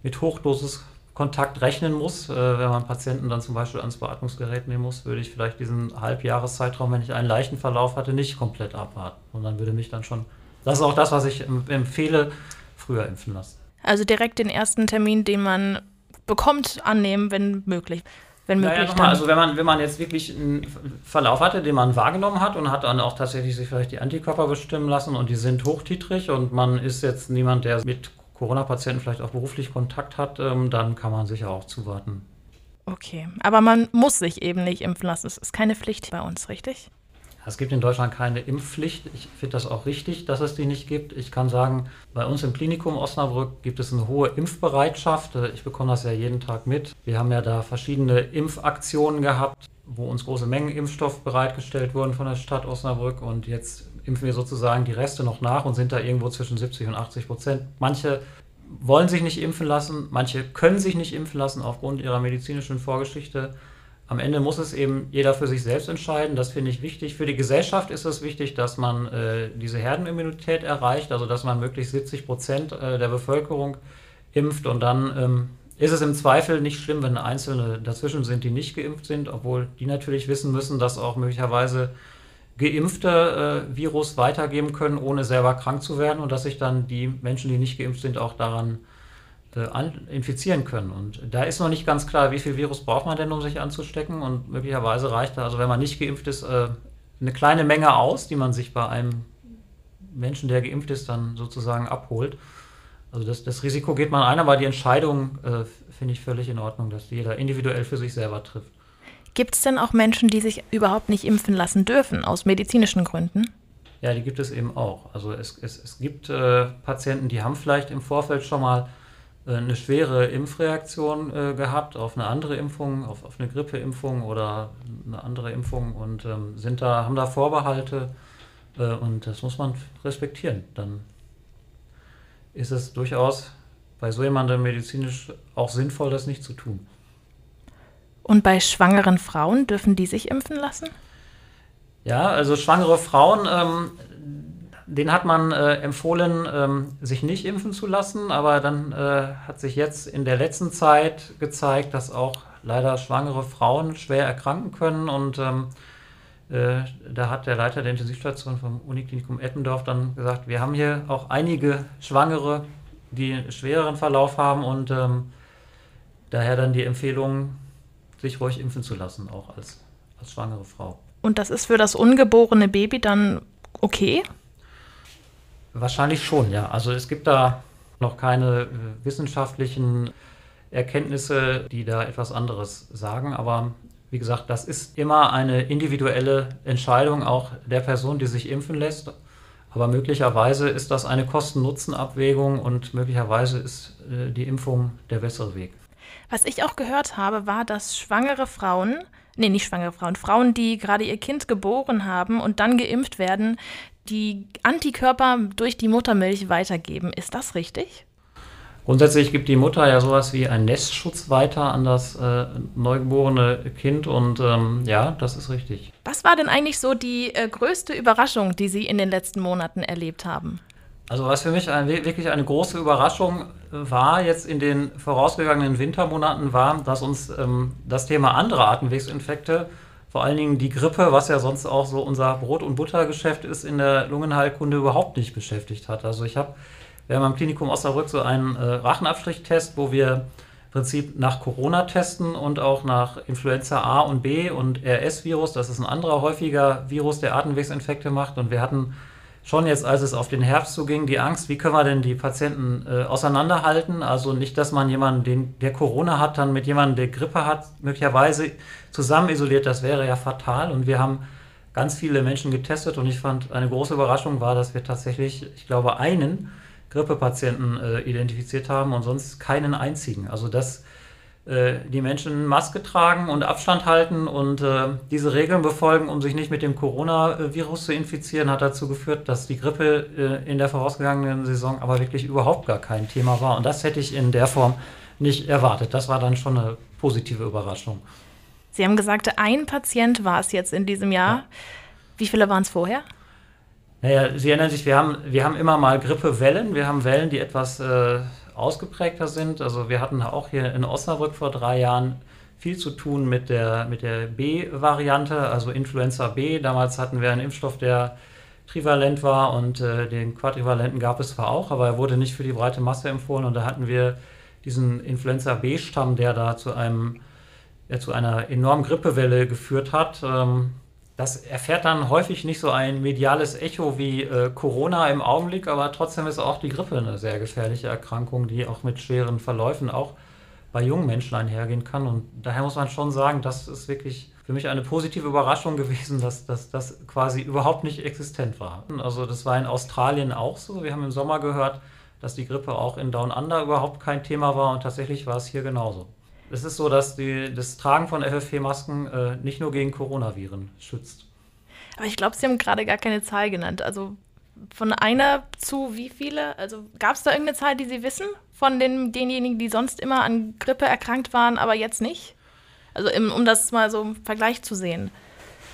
mit Hochdosis Kontakt rechnen muss, äh, wenn man Patienten dann zum Beispiel ans Beatmungsgerät nehmen muss, würde ich vielleicht diesen Halbjahreszeitraum, wenn ich einen leichten Verlauf hatte, nicht komplett abwarten. Und dann würde mich dann schon, das ist auch das, was ich empfehle, früher impfen lassen. Also direkt den ersten Termin, den man bekommt, annehmen, wenn möglich. Wenn möglich. Naja, nochmal, also wenn man, wenn man jetzt wirklich einen Verlauf hatte, den man wahrgenommen hat und hat dann auch tatsächlich sich vielleicht die Antikörper bestimmen lassen und die sind hochtitrig und man ist jetzt niemand, der mit Corona-Patienten vielleicht auch beruflich Kontakt hat, ähm, dann kann man sicher auch zuwarten. Okay, aber man muss sich eben nicht impfen lassen. Es ist keine Pflicht bei uns, richtig? Es gibt in Deutschland keine Impfpflicht. Ich finde das auch richtig, dass es die nicht gibt. Ich kann sagen, bei uns im Klinikum Osnabrück gibt es eine hohe Impfbereitschaft. Ich bekomme das ja jeden Tag mit. Wir haben ja da verschiedene Impfaktionen gehabt, wo uns große Mengen Impfstoff bereitgestellt wurden von der Stadt Osnabrück. Und jetzt impfen wir sozusagen die Reste noch nach und sind da irgendwo zwischen 70 und 80 Prozent. Manche wollen sich nicht impfen lassen, manche können sich nicht impfen lassen aufgrund ihrer medizinischen Vorgeschichte am Ende muss es eben jeder für sich selbst entscheiden. Das finde ich wichtig. Für die Gesellschaft ist es wichtig, dass man äh, diese Herdenimmunität erreicht, also dass man möglichst 70 Prozent äh, der Bevölkerung impft. Und dann ähm, ist es im Zweifel nicht schlimm, wenn Einzelne dazwischen sind, die nicht geimpft sind, obwohl die natürlich wissen müssen, dass auch möglicherweise geimpfte äh, Virus weitergeben können, ohne selber krank zu werden und dass sich dann die Menschen, die nicht geimpft sind, auch daran äh, infizieren können. Und da ist noch nicht ganz klar, wie viel Virus braucht man denn, um sich anzustecken. Und möglicherweise reicht da, also wenn man nicht geimpft ist, äh, eine kleine Menge aus, die man sich bei einem Menschen, der geimpft ist, dann sozusagen abholt. Also das, das Risiko geht man ein, aber die Entscheidung äh, finde ich völlig in Ordnung, dass jeder individuell für sich selber trifft. Gibt es denn auch Menschen, die sich überhaupt nicht impfen lassen dürfen, aus medizinischen Gründen? Ja, die gibt es eben auch. Also es, es, es gibt äh, Patienten, die haben vielleicht im Vorfeld schon mal äh, eine schwere Impfreaktion äh, gehabt auf eine andere Impfung, auf, auf eine Grippeimpfung oder eine andere Impfung und ähm, sind da, haben da Vorbehalte äh, und das muss man respektieren. Dann ist es durchaus bei so jemandem medizinisch auch sinnvoll, das nicht zu tun. Und bei schwangeren Frauen dürfen die sich impfen lassen? Ja, also schwangere Frauen ähm, den hat man äh, empfohlen, ähm, sich nicht impfen zu lassen, aber dann äh, hat sich jetzt in der letzten Zeit gezeigt, dass auch leider schwangere Frauen schwer erkranken können und ähm, Äh, da hat der Leiter der Intensivstation vom Uniklinikum Eppendorf dann gesagt, wir haben hier auch einige Schwangere, die einen schwereren Verlauf haben und ähm, daher dann die Empfehlung, sich ruhig impfen zu lassen, auch als, als schwangere Frau. Und das ist für das ungeborene Baby dann okay? Wahrscheinlich schon, ja. Also es gibt da noch keine äh, wissenschaftlichen Erkenntnisse, die da etwas anderes sagen. Aber wie gesagt, das ist immer eine individuelle Entscheidung auch der Person, die sich impfen lässt. Aber möglicherweise ist das eine Kosten-Nutzen-Abwägung und möglicherweise ist äh, die Impfung der bessere Weg. Was ich auch gehört habe, war, dass schwangere Frauen, nee, nicht schwangere Frauen, Frauen, die gerade ihr Kind geboren haben und dann geimpft werden, die Antikörper durch die Muttermilch weitergeben. Ist das richtig? Grundsätzlich gibt die Mutter ja sowas wie einen Nestschutz weiter an das äh, neugeborene Kind und ähm, ja, das ist richtig. Was war denn eigentlich so die äh, größte Überraschung, die Sie in den letzten Monaten erlebt haben? Also was für mich ein, wirklich eine große Überraschung war jetzt in den vorausgegangenen Wintermonaten war, dass uns ähm, das Thema andere Atemwegsinfekte, vor allen Dingen die Grippe, was ja sonst auch so unser Brot- und Buttergeschäft ist, in der Lungenheilkunde überhaupt nicht beschäftigt hat. Also ich habe wir haben am Klinikum Osnabrück so einen äh, Rachenabstrichtest, wo wir im Prinzip nach Corona testen und auch nach Influenza A und B und RS-Virus. Das ist ein anderer häufiger Virus, der Atemwegsinfekte macht. Und wir hatten schon jetzt, als es auf den Herbst zuging, die Angst, wie können wir denn die Patienten äh, auseinanderhalten? Also nicht, dass man jemanden, den, der Corona hat, dann mit jemandem, der Grippe hat, möglicherweise zusammen isoliert. Das wäre ja fatal. Und wir haben ganz viele Menschen getestet und ich fand, eine große Überraschung war, dass wir tatsächlich, ich glaube, einen Grippepatienten äh, identifiziert haben und sonst keinen einzigen. Also dass äh, die Menschen Maske tragen und Abstand halten und äh, diese Regeln befolgen, um sich nicht mit dem Coronavirus zu infizieren, hat dazu geführt, dass die Grippe äh, in der vorausgegangenen Saison aber wirklich überhaupt gar kein Thema war. Und das hätte ich in der Form nicht erwartet. Das war dann schon eine positive Überraschung. Sie haben gesagt, ein Patient war es jetzt in diesem Jahr. Ja. Wie viele waren es vorher? Naja, Sie erinnern sich, wir haben, wir haben immer mal Grippewellen. Wir haben Wellen, die etwas äh, ausgeprägter sind. Also wir hatten auch hier in Osnabrück vor drei Jahren viel zu tun mit der, mit der B-Variante, also Influenza B. Damals hatten wir einen Impfstoff, der trivalent war und äh, den Quadrivalenten gab es zwar auch, aber er wurde nicht für die breite Masse empfohlen und da hatten wir diesen Influenza B-Stamm, der da zu einem ja, zu einer enormen Grippewelle geführt hat. Ähm, das erfährt dann häufig nicht so ein mediales Echo wie äh, Corona im Augenblick, aber trotzdem ist auch die Grippe eine sehr gefährliche Erkrankung, die auch mit schweren Verläufen auch bei jungen Menschen einhergehen kann. Und daher muss man schon sagen, das ist wirklich für mich eine positive Überraschung gewesen, dass, dass das quasi überhaupt nicht existent war. Also das war in Australien auch so. Wir haben im Sommer gehört, dass die Grippe auch in Down Under überhaupt kein Thema war und tatsächlich war es hier genauso. Es ist so, dass die, das Tragen von FFP-Masken äh, nicht nur gegen Coronaviren schützt. Aber ich glaube, Sie haben gerade gar keine Zahl genannt. Also von einer zu wie viele? Also gab es da irgendeine Zahl, die Sie wissen von den, denjenigen, die sonst immer an Grippe erkrankt waren, aber jetzt nicht? Also im, um das mal so im Vergleich zu sehen.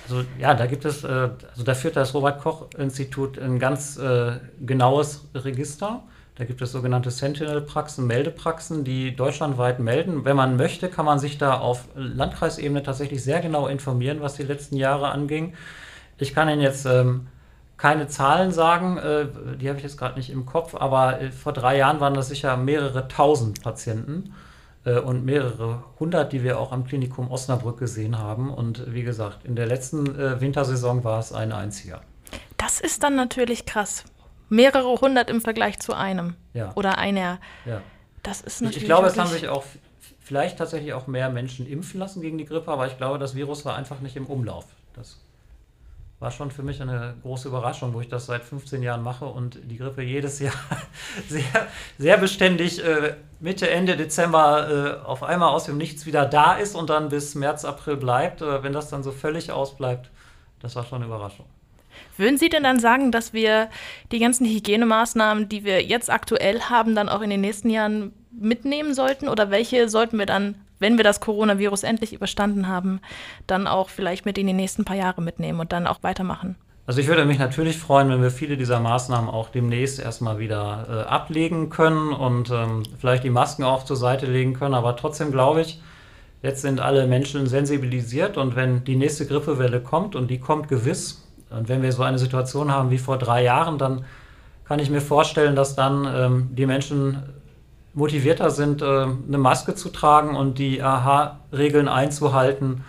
Also ja, da gibt es, äh, also da führt das Robert Koch Institut ein ganz äh, genaues Register. Da gibt es sogenannte Sentinel-Praxen, Meldepraxen, die deutschlandweit melden. Wenn man möchte, kann man sich da auf Landkreisebene tatsächlich sehr genau informieren, was die letzten Jahre anging. Ich kann Ihnen jetzt ähm, keine Zahlen sagen, äh, die habe ich jetzt gerade nicht im Kopf, aber äh, vor drei Jahren waren das sicher mehrere tausend Patienten äh, und mehrere hundert, die wir auch am Klinikum Osnabrück gesehen haben. Und wie gesagt, in der letzten äh, Wintersaison war es ein einziger. Das ist dann natürlich krass mehrere hundert im Vergleich zu einem. Ja. Oder einer. Ja. Das ist natürlich. Ich, ich glaube, es haben sich auch vielleicht tatsächlich auch mehr Menschen impfen lassen gegen die Grippe, aber ich glaube, das Virus war einfach nicht im Umlauf. Das war schon für mich eine große Überraschung, wo ich das seit 15 Jahren mache und die Grippe jedes Jahr sehr, sehr beständig äh, Mitte, Ende Dezember äh, auf einmal aus dem Nichts wieder da ist und dann bis März, April bleibt. Äh, wenn das dann so völlig ausbleibt, das war schon eine Überraschung. Würden Sie denn dann sagen, dass wir die ganzen Hygienemaßnahmen, die wir jetzt aktuell haben, dann auch in den nächsten Jahren mitnehmen sollten? Oder welche sollten wir dann, wenn wir das Coronavirus endlich überstanden haben, dann auch vielleicht mit in die nächsten paar Jahre mitnehmen und dann auch weitermachen? Also ich würde mich natürlich freuen, wenn wir viele dieser Maßnahmen auch demnächst erstmal wieder äh, ablegen können und ähm, vielleicht die Masken auch zur Seite legen können. Aber trotzdem glaube ich, Jetzt sind alle Menschen sensibilisiert und wenn die nächste Grippewelle kommt und die kommt gewiss, und wenn wir so eine Situation haben wie vor drei Jahren, dann kann ich mir vorstellen, dass dann ähm, die Menschen motivierter sind, äh, eine Maske zu tragen und die AHA-Regeln einzuhalten.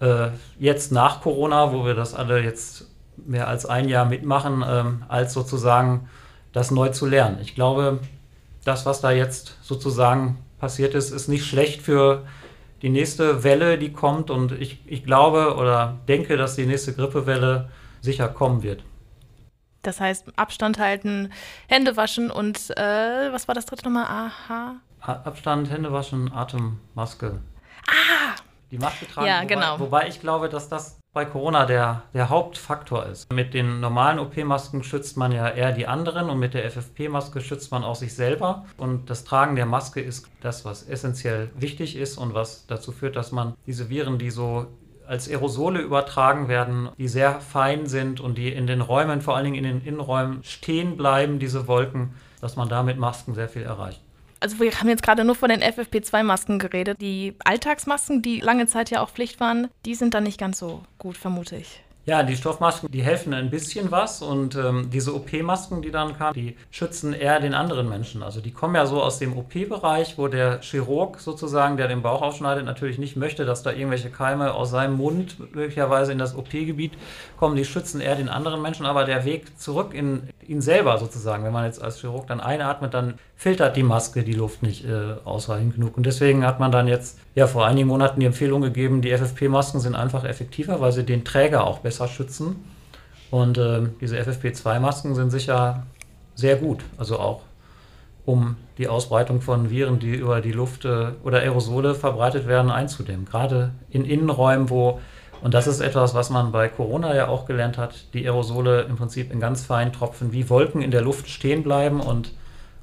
Äh, jetzt nach Corona, wo wir das alle jetzt mehr als ein Jahr mitmachen, ähm, als sozusagen das neu zu lernen. Ich glaube, das, was da jetzt sozusagen passiert ist, ist nicht schlecht für die nächste Welle, die kommt. Und ich, ich glaube oder denke, dass die nächste Grippewelle sicher kommen wird. Das heißt, Abstand halten, Hände waschen und äh, was war das dritte nochmal? Aha. Abstand, Hände waschen, Atemmaske. Ah! Die Maske tragen. Ja, wobei, genau. Wobei ich glaube, dass das bei Corona der, der Hauptfaktor ist. Mit den normalen OP-Masken schützt man ja eher die anderen und mit der FFP-Maske schützt man auch sich selber. Und das Tragen der Maske ist das, was essentiell wichtig ist und was dazu führt, dass man diese Viren, die so als Aerosole übertragen werden, die sehr fein sind und die in den Räumen, vor allen Dingen in den Innenräumen stehen bleiben, diese Wolken, dass man da mit Masken sehr viel erreicht also wir haben jetzt gerade nur von den FFP2-Masken geredet. Die Alltagsmasken, die lange Zeit ja auch Pflicht waren, die sind dann nicht ganz so gut, vermute ich. Ja, die Stoffmasken, die helfen ein bisschen was und ähm, diese OP-Masken, die dann kamen, die schützen eher den anderen Menschen. Also die kommen ja so aus dem OP-Bereich, wo der Chirurg sozusagen, der den Bauch aufschneidet, natürlich nicht möchte, dass da irgendwelche Keime aus seinem Mund möglicherweise in das OP-Gebiet kommen. Die schützen eher den anderen Menschen, aber der Weg zurück in ihn selber sozusagen, wenn man jetzt als Chirurg dann einatmet, dann filtert die Maske die Luft nicht äh, ausreichend genug. Und deswegen hat man dann jetzt ja vor einigen Monaten die Empfehlung gegeben, die FFP-Masken sind einfach effektiver, weil sie den Träger auch besser schützen. Und äh, diese FFP2-Masken sind sicher sehr gut, also auch um die Ausbreitung von Viren, die über die Luft äh, oder Aerosole verbreitet werden, einzudämmen. Gerade in Innenräumen, wo, und das ist etwas, was man bei Corona ja auch gelernt hat, die Aerosole im Prinzip in ganz feinen Tropfen wie Wolken in der Luft stehen bleiben und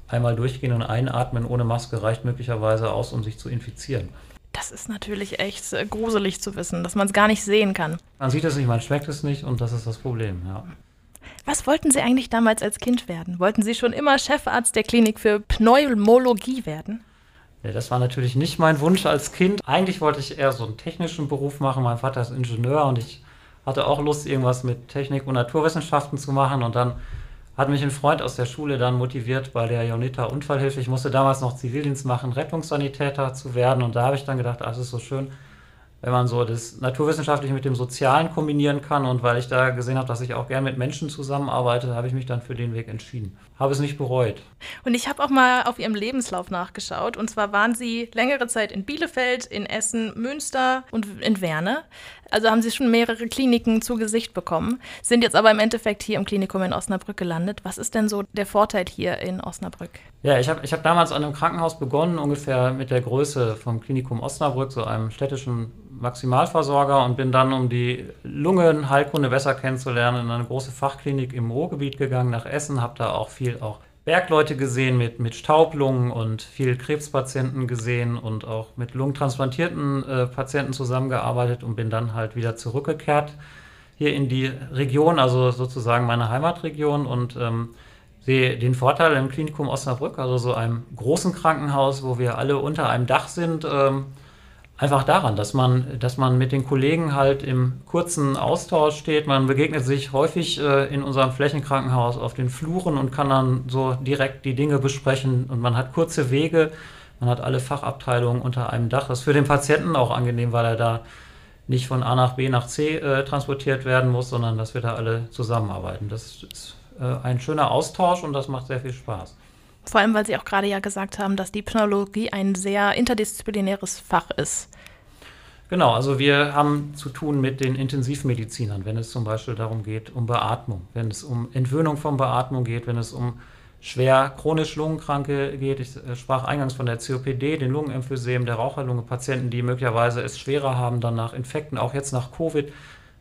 einmal durchgehen und einatmen ohne Maske reicht möglicherweise aus, um sich zu infizieren. Das ist natürlich echt äh, gruselig zu wissen, dass man es gar nicht sehen kann. Man sieht es nicht, man schmeckt es nicht und das ist das Problem, ja. Was wollten Sie eigentlich damals als Kind werden? Wollten Sie schon immer Chefarzt der Klinik für Pneumologie werden? Ja, das war natürlich nicht mein Wunsch als Kind. Eigentlich wollte ich eher so einen technischen Beruf machen. Mein Vater ist Ingenieur und ich hatte auch Lust, irgendwas mit Technik und Naturwissenschaften zu machen. Und dann hat mich ein Freund aus der Schule dann motiviert, bei der Jonita Unfallhilfe, ich musste damals noch Zivildienst machen, Rettungssanitäter zu werden. Und da habe ich dann gedacht, ach, das ist so schön, wenn man so das Naturwissenschaftliche mit dem Sozialen kombinieren kann. Und weil ich da gesehen habe, dass ich auch gern mit Menschen zusammenarbeite, habe ich mich dann für den Weg entschieden. Habe es nicht bereut. Und ich habe auch mal auf Ihrem Lebenslauf nachgeschaut. Und zwar waren Sie längere Zeit in Bielefeld, in Essen, Münster und in Werne. Also haben Sie schon mehrere Kliniken zu Gesicht bekommen, sind jetzt aber im Endeffekt hier im Klinikum in Osnabrück gelandet. Was ist denn so der Vorteil hier in Osnabrück? Ja, ich habe ich hab damals an einem Krankenhaus begonnen, ungefähr mit der Größe vom Klinikum Osnabrück, so einem städtischen Maximalversorger und bin dann, um die Lungenheilkunde besser kennenzulernen, in eine große Fachklinik im Ruhrgebiet gegangen, nach Essen, habe da auch viel auch Bergleute gesehen mit, mit Staublungen und viel Krebspatienten gesehen und auch mit lungentransplantierten äh, Patienten zusammengearbeitet und bin dann halt wieder zurückgekehrt hier in die Region, also sozusagen meine Heimatregion und ähm, sehe den Vorteil im Klinikum Osnabrück, also so einem großen Krankenhaus, wo wir alle unter einem Dach sind, ähm, einfach daran, dass man, dass man mit den Kollegen halt im kurzen Austausch steht. Man begegnet sich häufig äh, in unserem Flächenkrankenhaus auf den Fluren und kann dann so direkt die Dinge besprechen und man hat kurze Wege. Man hat alle Fachabteilungen unter einem Dach. Das ist für den Patienten auch angenehm, weil er da nicht von A nach B nach C äh, transportiert werden muss, sondern dass wir da alle zusammenarbeiten. Das ist äh, ein schöner Austausch und das macht sehr viel Spaß. Vor allem, weil Sie auch gerade ja gesagt haben, dass die Pneumologie ein sehr interdisziplinäres Fach ist. Genau, also wir haben zu tun mit den Intensivmedizinern, wenn es zum Beispiel darum geht, um Beatmung, wenn es um Entwöhnung von Beatmung geht, wenn es um schwer chronisch Lungenkranke geht. Ich äh, sprach eingangs von der COPD, den Lungenemphysem, der Raucherlunge, Patienten, die möglicherweise es schwerer haben, dann nach Infekten, auch jetzt nach Covid,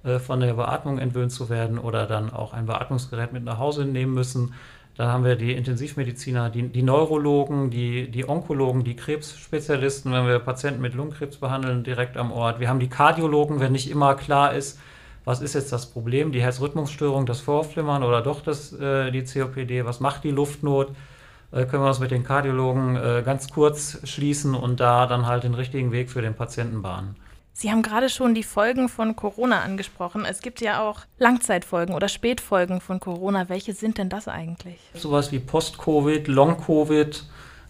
äh, von der Beatmung entwöhnt zu werden oder dann auch ein Beatmungsgerät mit nach Hause nehmen müssen. Da haben wir die Intensivmediziner, die, die Neurologen, die, die Onkologen, die Krebsspezialisten, wenn wir Patienten mit Lungenkrebs behandeln, direkt am Ort. Wir haben die Kardiologen, wenn nicht immer klar ist, was ist jetzt das Problem, die Herzrhythmusstörung, das Vorflimmern oder doch das, äh, die COPD, was macht die Luftnot. äh, können wir uns mit den Kardiologen äh, ganz kurz schließen und da dann halt den richtigen Weg für den Patienten bahnen. Sie haben gerade schon die Folgen von Corona angesprochen. Es gibt ja auch Langzeitfolgen oder Spätfolgen von Corona. Welche sind denn das eigentlich? Sowas wie Post-Covid, Long-Covid.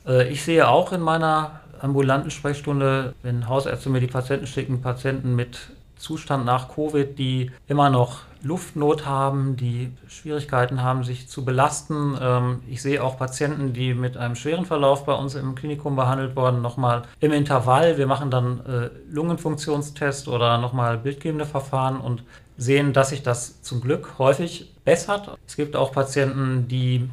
Äh, ich sehe auch in meiner ambulanten Sprechstunde, wenn Hausärzte mir die Patienten schicken, Patienten mit Zustand nach Covid, die immer noch Luftnot haben, die Schwierigkeiten haben, sich zu belasten. Ähm, ich sehe auch Patienten, die mit einem schweren Verlauf bei uns im Klinikum behandelt wurden, nochmal im Intervall. Wir machen dann äh, Lungenfunktionstest oder nochmal bildgebende Verfahren und sehen, dass sich das zum Glück häufig bessert. Es gibt auch Patienten, die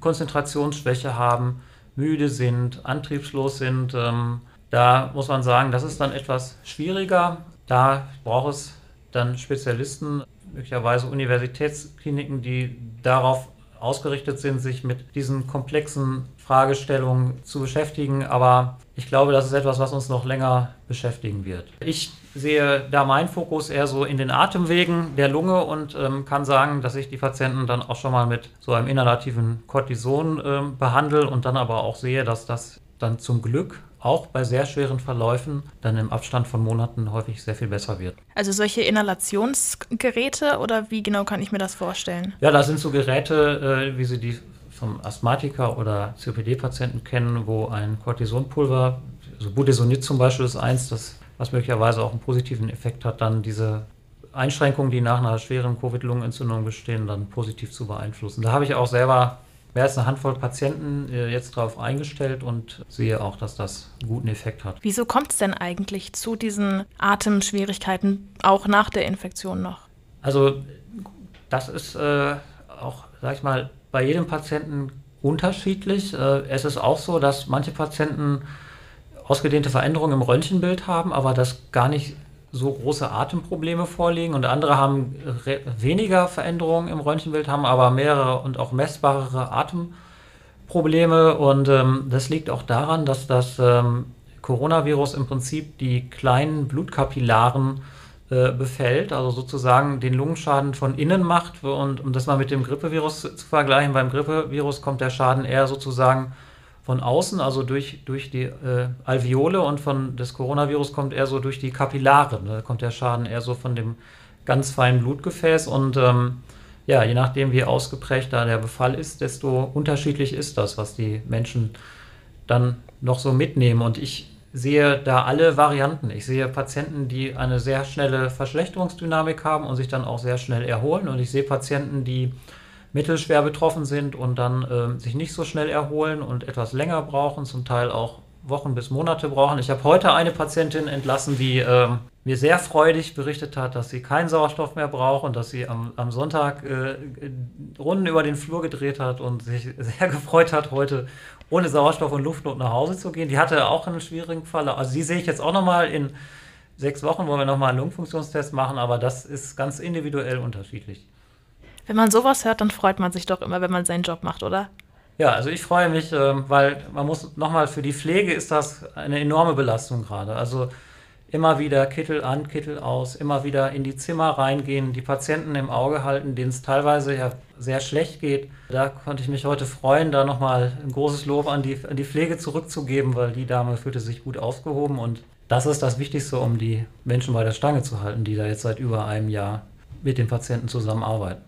Konzentrationsschwäche haben, müde sind, antriebslos sind. Ähm, da muss man sagen, das ist dann etwas schwieriger. Da braucht es dann Spezialisten, möglicherweise Universitätskliniken, die darauf ausgerichtet sind, sich mit diesen komplexen Fragestellungen zu beschäftigen. Aber ich glaube, das ist etwas, was uns noch länger beschäftigen wird. Ich sehe da meinen Fokus eher so in den Atemwegen der Lunge und ähm, kann sagen, dass ich die Patienten dann auch schon mal mit so einem inhalativen Cortison ähm, behandle und dann aber auch sehe, dass das dann zum Glück auch bei sehr schweren Verläufen dann im Abstand von Monaten häufig sehr viel besser wird. Also solche Inhalationsgeräte oder wie genau kann ich mir das vorstellen? Ja, das sind so Geräte, äh, wie Sie die vom Asthmatiker oder COPD-Patienten kennen, wo ein Cortisonpulver, also Budesonid zum Beispiel ist eins, das, was möglicherweise auch einen positiven Effekt hat, dann diese Einschränkungen, die nach einer schweren Covid-Lungenentzündung bestehen, dann positiv zu beeinflussen. Da habe ich auch selber mehr als eine Handvoll Patienten äh, jetzt darauf eingestellt und sehe auch, dass das einen guten Effekt hat. Wieso kommt es denn eigentlich zu diesen Atemschwierigkeiten auch nach der Infektion noch? Also das ist äh, auch, sag ich mal, bei jedem Patienten unterschiedlich. Äh, es ist auch so, dass manche Patienten ausgedehnte Veränderungen im Röntgenbild haben, aber das gar nicht so große Atemprobleme vorliegen und andere haben weniger Veränderungen im Röntgenbild, haben aber mehrere und auch messbare Atemprobleme. Und ähm, das liegt auch daran, dass das ähm, Coronavirus im Prinzip die kleinen Blutkapillaren äh, befällt, also sozusagen den Lungenschaden von innen macht. Und um das mal mit dem Grippevirus zu vergleichen, beim Grippevirus kommt der Schaden eher sozusagen von außen, also durch, durch die äh, Alveole und von des Coronavirus kommt eher so durch die Kapillare. Da kommt der Schaden eher so von dem ganz feinen Blutgefäß und ähm, ja, je nachdem, wie ausgeprägt da der Befall ist, desto unterschiedlich ist das, was die Menschen dann noch so mitnehmen. Und ich sehe da alle Varianten. Ich sehe Patienten, die eine sehr schnelle Verschlechterungsdynamik haben und sich dann auch sehr schnell erholen. Und ich sehe Patienten, die mittelschwer betroffen sind und dann äh, sich nicht so schnell erholen und etwas länger brauchen, zum Teil auch Wochen bis Monate brauchen. Ich habe heute eine Patientin entlassen, die äh, mir sehr freudig berichtet hat, dass sie keinen Sauerstoff mehr braucht und dass sie am, am Sonntag äh, Runden über den Flur gedreht hat und sich sehr gefreut hat, heute ohne Sauerstoff und Luftnot nach Hause zu gehen. Die hatte auch einen schwierigen Fall. Also die sehe ich jetzt auch nochmal in sechs Wochen, wo wir nochmal einen Lungenfunktionstest machen, aber das ist ganz individuell unterschiedlich. Wenn man sowas hört, dann freut man sich doch immer, wenn man seinen Job macht, oder? Ja, also ich freue mich, ähm, weil man muss nochmal, für die Pflege ist das eine enorme Belastung gerade. Also immer wieder Kittel an, Kittel aus, immer wieder in die Zimmer reingehen, die Patienten im Auge halten, denen es teilweise ja sehr schlecht geht. Da konnte ich mich heute freuen, da nochmal ein großes Lob an die, an die Pflege zurückzugeben, weil die Dame fühlte sich gut aufgehoben und das ist das Wichtigste, um die Menschen bei der Stange zu halten, die da jetzt seit über einem Jahr mit den Patienten zusammenarbeiten.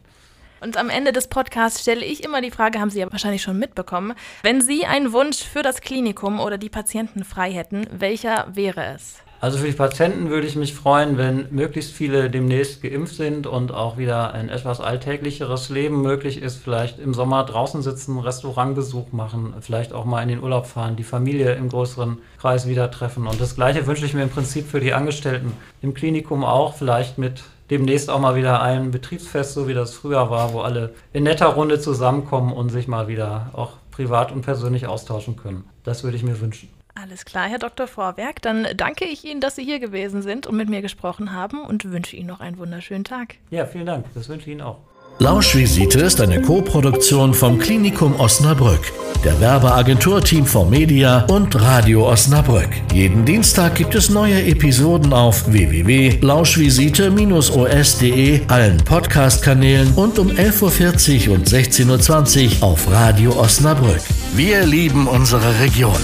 Und am Ende des Podcasts stelle ich immer die Frage, haben Sie ja wahrscheinlich schon mitbekommen, wenn Sie einen Wunsch für das Klinikum oder die Patienten frei hätten, welcher wäre es? Also für die Patienten würde ich mich freuen, wenn möglichst viele demnächst geimpft sind und auch wieder ein etwas alltäglicheres Leben möglich ist. Vielleicht im Sommer draußen sitzen, Restaurantbesuch machen, vielleicht auch mal in den Urlaub fahren, die Familie im größeren Kreis wieder treffen. Und das Gleiche wünsche ich mir im Prinzip für die Angestellten im Klinikum auch, vielleicht mit demnächst auch mal wieder ein Betriebsfest, so wie das früher war, wo alle in netter Runde zusammenkommen und sich mal wieder auch privat und persönlich austauschen können. Das würde ich mir wünschen. Alles klar, Herr Dr. Vorwerk. Dann danke ich Ihnen, dass Sie hier gewesen sind und mit mir gesprochen haben und wünsche Ihnen noch einen wunderschönen Tag. Ja, vielen Dank. Das wünsche ich Ihnen auch. Lauschvisite ist eine Co-Produktion vom Klinikum Osnabrück, der Werbeagentur Team for Media und Radio Osnabrück. Jeden Dienstag gibt es neue Episoden auf www.lauschvisite-os.de, allen Podcast-Kanälen und um 11.40 Uhr und 16.20 Uhr auf Radio Osnabrück. Wir lieben unsere Region.